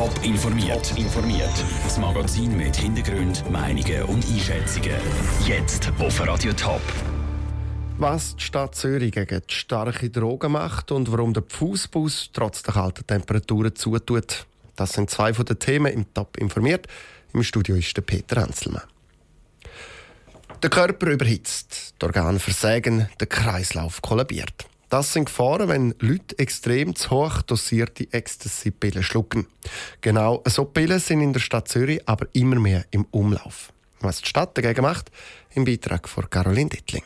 Top informiert. informiert. Das Magazin mit Hintergrund, Meinungen und Einschätzungen. Jetzt auf Radio Top. Was die Stadt Zürich gegen starke Drogen macht und warum der Fußbus trotz der kalten Temperaturen zutut. Das sind zwei von den Themen im Top informiert. Im Studio ist der Peter Anselmann. Der Körper überhitzt, die Organe versägen, der Kreislauf kollabiert. Das sind Gefahren, wenn Leute extrem zu hoch dosierte Ecstasy-Pillen schlucken. Genau so Pillen sind in der Stadt Zürich aber immer mehr im Umlauf. Was die Stadt dagegen macht, im Beitrag von Caroline Dittling.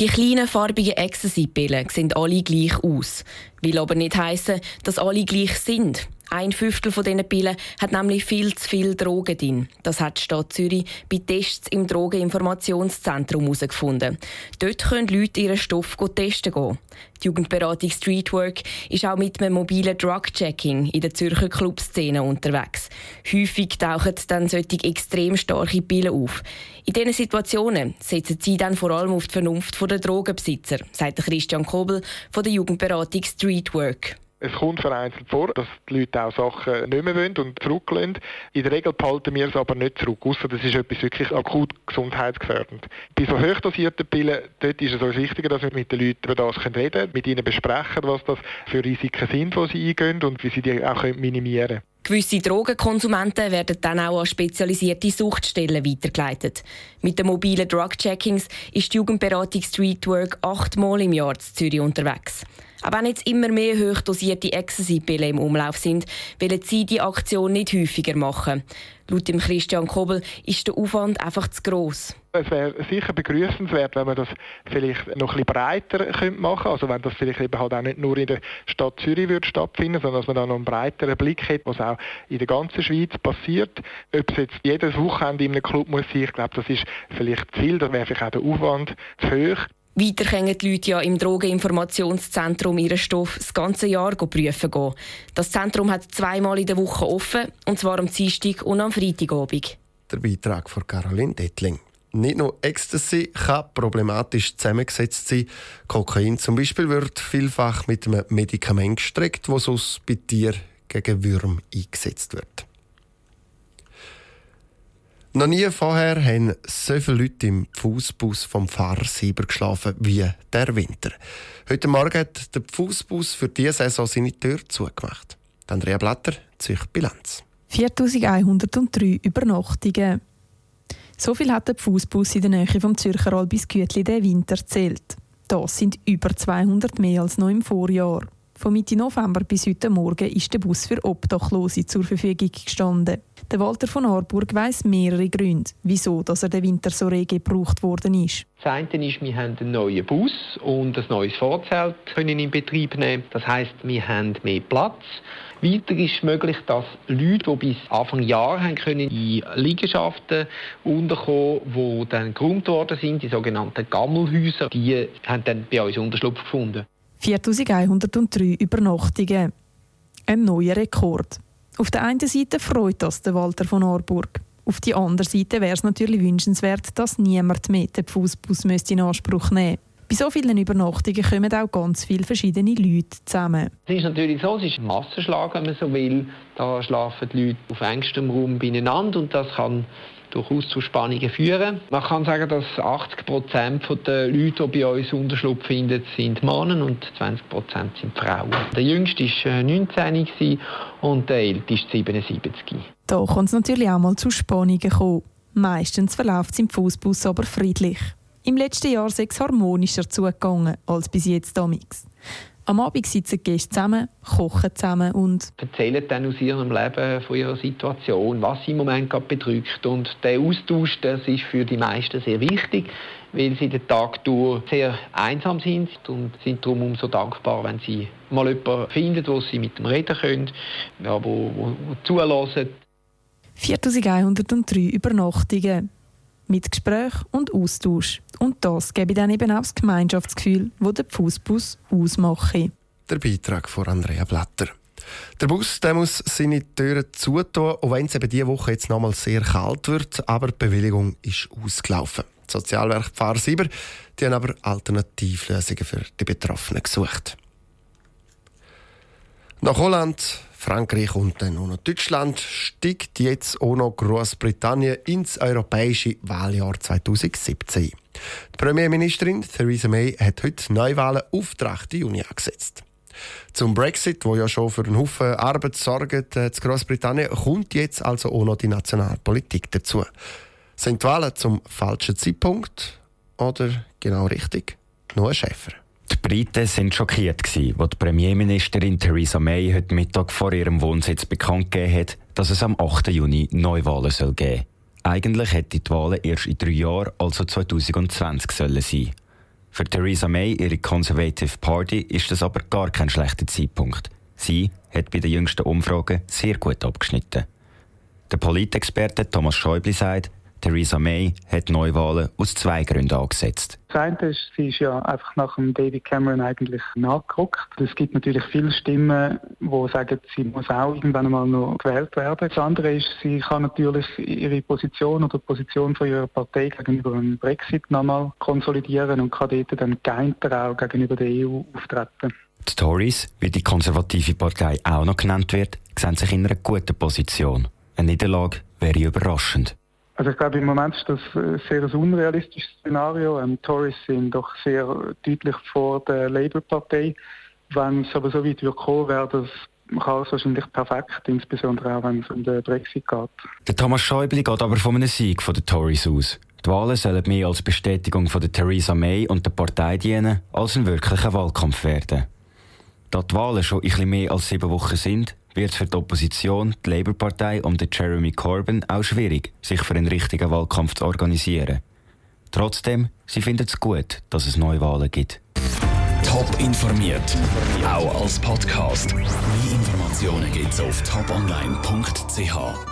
Die kleinen farbigen Ecstasy-Pillen sehen alle gleich aus. Will aber nicht heißen, dass alle gleich sind. Ein Fünftel von diesen Pillen hat nämlich viel zu viel Drogen drin. Das hat die Stadt Zürich bei Tests im Drogeninformationszentrum herausgefunden. Dort können Leute ihren Stoff testen gehen. Die Jugendberatung Streetwork ist auch mit einem mobilen Drug-Checking in der Zürcher Clubszene unterwegs. Häufig tauchen dann solche extrem starke Pillen auf. In diesen Situationen setzen sie dann vor allem auf die Vernunft der Drogenbesitzer, sagt Christian Kobel von der Jugendberatung Streetwork. Es kommt vereinzelt vor, dass die Leute auch Sachen nicht mehr wollen und zurücklehnen. In der Regel behalten wir es aber nicht zurück, außer das ist etwas wirklich akut gesundheitsgefährdend. Bei so hochdosierten Pillen, dort ist es uns wichtiger, dass wir mit den Leuten über das reden können, mit ihnen besprechen, was das für Risiken sind, die sie eingehen und wie sie die auch minimieren können. Gewisse Drogenkonsumenten werden dann auch an spezialisierte Suchtstellen weitergeleitet. Mit den mobilen Drug-Checkings ist die Jugendberatung Streetwork achtmal im Jahr zu Zürich unterwegs. Aber wenn jetzt immer mehr hochdosierte Ecstasy-Pillen im Umlauf sind, wollen sie die Aktion nicht häufiger machen. Laut dem Christian Kobel ist der Aufwand einfach zu gross. Es wäre sicher begrüßenswert, wenn man das vielleicht noch bisschen breiter könnte machen Also wenn das vielleicht eben halt auch nicht nur in der Stadt Zürich würde stattfinden, sondern dass man da noch einen breiteren Blick hat, was auch in der ganzen Schweiz passiert. Ob es jetzt jedes Wochenende in einem Club muss sein, ich glaube, das ist vielleicht zu viel, da wäre vielleicht auch der Aufwand zu hoch. Weiter können die Leute ja im Drogeninformationszentrum ihren Stoff das ganze Jahr prüfen gehen. Das Zentrum hat zweimal in der Woche offen, und zwar am Dienstag und am Freitagabend. Der Beitrag von Caroline Dettling. Nicht nur Ecstasy kann problematisch zusammengesetzt sein. Kokain zum Beispiel wird vielfach mit einem Medikament gestreckt, das sonst bei Tieren gegen Würm eingesetzt wird. Noch nie vorher haben so viele Leute im Fußbus vom Fahrsieber geschlafen wie der Winter. Heute Morgen hat der Fußbus für diese Saison seine Tür zugemacht. Andrea Blatter zieht Bilanz. 4103 Übernachtungen. So viel hat der Fußbus in der Nähe vom Zürcher Albis Gütli den Winter zählt. Das sind über 200 mehr als noch im Vorjahr. Von Mitte November bis heute Morgen ist der Bus für Obdachlose zur Verfügung gestanden. Der Walter von Arburg weiss mehrere Gründe, wieso dass er den Winter so rege gebraucht worden ist. Das eine ist, wir haben einen neuen Bus und ein neues Fahrzelt können in Betrieb nehmen. Das heißt, wir haben mehr Platz. Weiter ist möglich, dass Leute, die bis Anfang Jahr haben können, in Liegenschaften unterkommen, die dann geräumt worden sind, die sogenannten Gammelhäuser, die haben dann bei uns Unterschlupf gefunden. 4103 Übernachtungen. Ein neuer Rekord. Auf der einen Seite freut das den Walter von Arburg. Auf der anderen Seite wäre es natürlich wünschenswert, dass niemand mehr den Fußbus in Anspruch nehmen müsste. Bei so vielen Übernachtungen kommen auch ganz viele verschiedene Leute zusammen. Es ist natürlich so, es ist ein Massenschlag, wenn man so will. Da schlafen die Leute auf engstem Raum beieinander und das kann durchaus zu Spannungen führen. Man kann sagen, dass 80 Prozent der Leute, die bei uns Unterschlupf finden, sind Männer und 20 Prozent sind Frauen. Der jüngste war 19 äh, und der älteste 77. Da kann es natürlich auch mal zu Spannungen kommen. Meistens verläuft es im Fußbus aber friedlich. Im letzten Jahr sei es harmonischer zugegangen als bis jetzt damals. Am Abend sitzen die Gäste zusammen, kochen zusammen und erzählen dann aus ihrem Leben, von ihrer Situation, was sie im Moment gerade bedrückt. Und der Austausch, das ist für die meisten sehr wichtig, weil sie den Tag durch sehr einsam sind und sind darum umso dankbar, wenn sie mal jemanden finden, wo sie mit dem reden können, ja, wo, wo, wo zulassen. 4103 Übernachtungen mit Gespräch und Austausch. Und das gebe dann eben auch das Gemeinschaftsgefühl, das der Fußbus ausmacht. Der Beitrag von Andrea Blatter. Der Bus der muss seine Türen zutun, auch wenn es eben diese Woche jetzt nochmal sehr kalt wird, aber die Bewilligung ist ausgelaufen. Das Sozialwerk Pfarrsieber die haben aber Alternativlösungen für die Betroffenen gesucht. Nach Holland, Frankreich und dann auch noch Deutschland steigt jetzt auch noch Großbritannien ins europäische Wahljahr 2017. Die Premierministerin Theresa May hat heute Neuwahlen auf 8. Juni angesetzt. Zum Brexit, wo ja schon für einen Haufen Arbeit sorgt, äh, in Großbritannien, kommt jetzt also auch noch die Nationalpolitik dazu. Sind die Wahlen zum falschen Zeitpunkt oder genau richtig? Noah Schäfer. Die Briten sind schockiert, als die Premierministerin Theresa May heute Mittag vor ihrem Wohnsitz bekannt gegeben hat, dass es am 8. Juni Neuwahlen soll geben Eigentlich hätte die Wahlen erst in drei Jahren, also 2020, sollen sein. Für Theresa May, ihre Conservative Party, ist das aber gar kein schlechter Zeitpunkt. Sie hat bei den jüngsten Umfragen sehr gut abgeschnitten. Der Politexperte Thomas Schäuble sagt, Theresa May hat Neuwahlen aus zwei Gründen angesetzt. Das eine ist, sie ist ja einfach nach dem David Cameron eigentlich nachgerückt. Es gibt natürlich viele Stimmen, die sagen, sie muss auch irgendwann einmal noch gewählt werden. Das andere ist, sie kann natürlich ihre Position oder die Position von ihrer Partei gegenüber dem Brexit nochmal konsolidieren und kann dort dann geeinter auch gegenüber der EU auftreten. Die Tories, wie die konservative Partei auch noch genannt wird, sehen sich in einer guten Position. Eine Niederlage wäre überraschend. Also ich glaube, im Moment ist das ein sehr unrealistisches Szenario. Ähm, Tories sind doch sehr deutlich vor der Labour-Partei. Wenn es aber so weit wird kommen, wäre das Chaos wahrscheinlich perfekt, insbesondere auch wenn es um den Brexit geht. Der Thomas Schäuble geht aber von einem Sieg von den Tories aus. Die Wahlen sollen mehr als Bestätigung von der Theresa May und der Partei dienen, als ein wirklicher Wahlkampf werden. Da die Wahlen schon ein bisschen mehr als sieben Wochen sind, wird für die Opposition, die Labour-Partei und Jeremy Corbyn auch schwierig, sich für einen richtigen Wahlkampf zu organisieren. Trotzdem, sie finden es gut, dass es Neuwahlen gibt. Top informiert, auch als Podcast. Mehr Informationen gibt es auf toponline.ch.